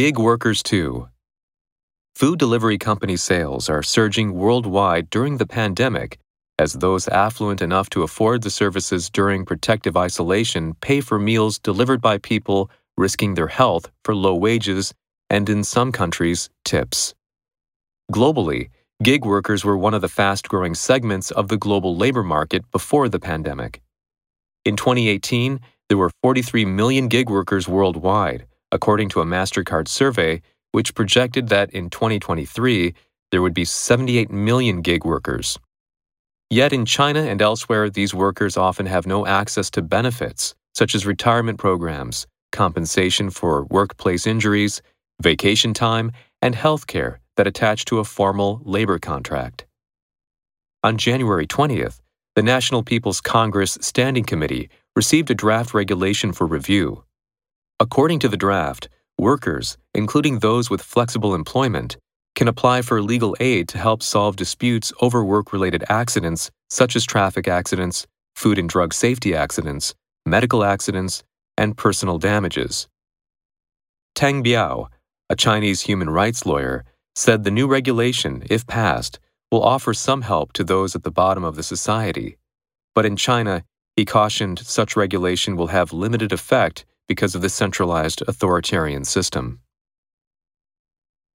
Gig workers two. Food delivery company sales are surging worldwide during the pandemic as those affluent enough to afford the services during protective isolation pay for meals delivered by people risking their health for low wages and, in some countries, tips. Globally, gig workers were one of the fast growing segments of the global labor market before the pandemic. In 2018, there were 43 million gig workers worldwide, according to a MasterCard survey, which projected that in 2023, there would be 78 million gig workers. Yet in China and elsewhere, these workers often have no access to benefits, such as retirement programs, compensation for workplace injuries, vacation time, and health care that attach to a formal labor contract. On January 20th, the National People's Congress Standing Committee received a draft regulation for review. According to the draft, workers, including those with flexible employment, can apply for legal aid to help solve disputes over work related accidents such as traffic accidents, food and drug safety accidents, medical accidents, and personal damages. Tang Biao, a Chinese human rights lawyer, said the new regulation, if passed, will offer some help to those at the bottom of the society. But in China, he cautioned such regulation will have limited effect because of the centralized authoritarian system.